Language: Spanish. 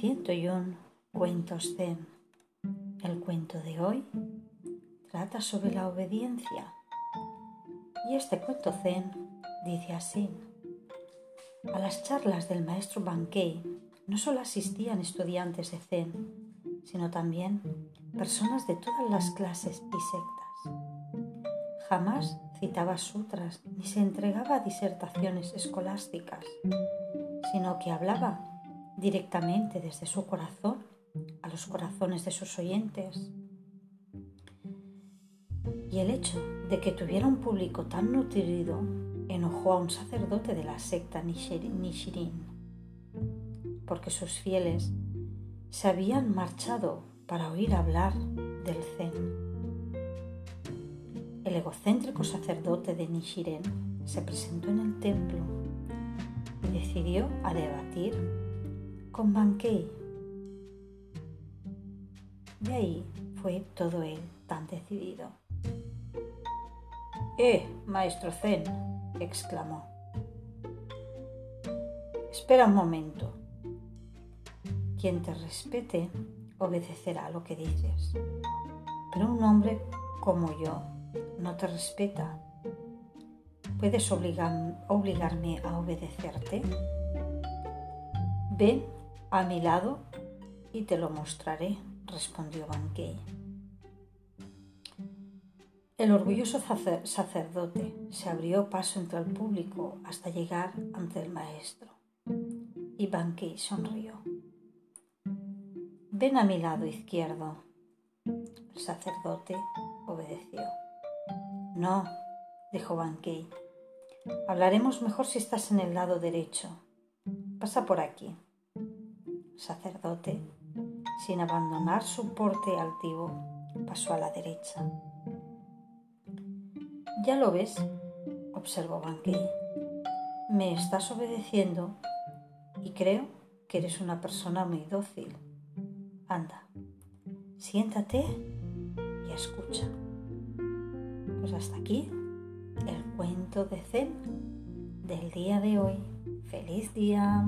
101 Cuentos Zen. El cuento de hoy trata sobre la obediencia. Y este cuento Zen dice así. A las charlas del maestro Bankei no solo asistían estudiantes de Zen, sino también personas de todas las clases y sectas. Jamás citaba sutras ni se entregaba a disertaciones escolásticas, sino que hablaba directamente desde su corazón a los corazones de sus oyentes. Y el hecho de que tuviera un público tan nutrido enojó a un sacerdote de la secta Nishirin, porque sus fieles se habían marchado para oír hablar del Zen. El egocéntrico sacerdote de Nishiren se presentó en el templo y decidió a debatir con Bankei. De ahí fue todo él tan decidido. ¡Eh, maestro Zen! exclamó. Espera un momento. Quien te respete obedecerá lo que dices. Pero un hombre como yo no te respeta. ¿Puedes obligarme a obedecerte? Ven a mi lado y te lo mostraré, respondió Bankei. El orgulloso sacerdote se abrió paso entre el público hasta llegar ante el maestro y Bankei sonrió. Ven a mi lado izquierdo. El sacerdote obedeció. No, dijo Bankei. Hablaremos mejor si estás en el lado derecho. Pasa por aquí sacerdote, sin abandonar su porte altivo, pasó a la derecha. Ya lo ves, observó Bankei. Me estás obedeciendo y creo que eres una persona muy dócil. Anda, siéntate y escucha. Pues hasta aquí el cuento de Zen del día de hoy. ¡Feliz día!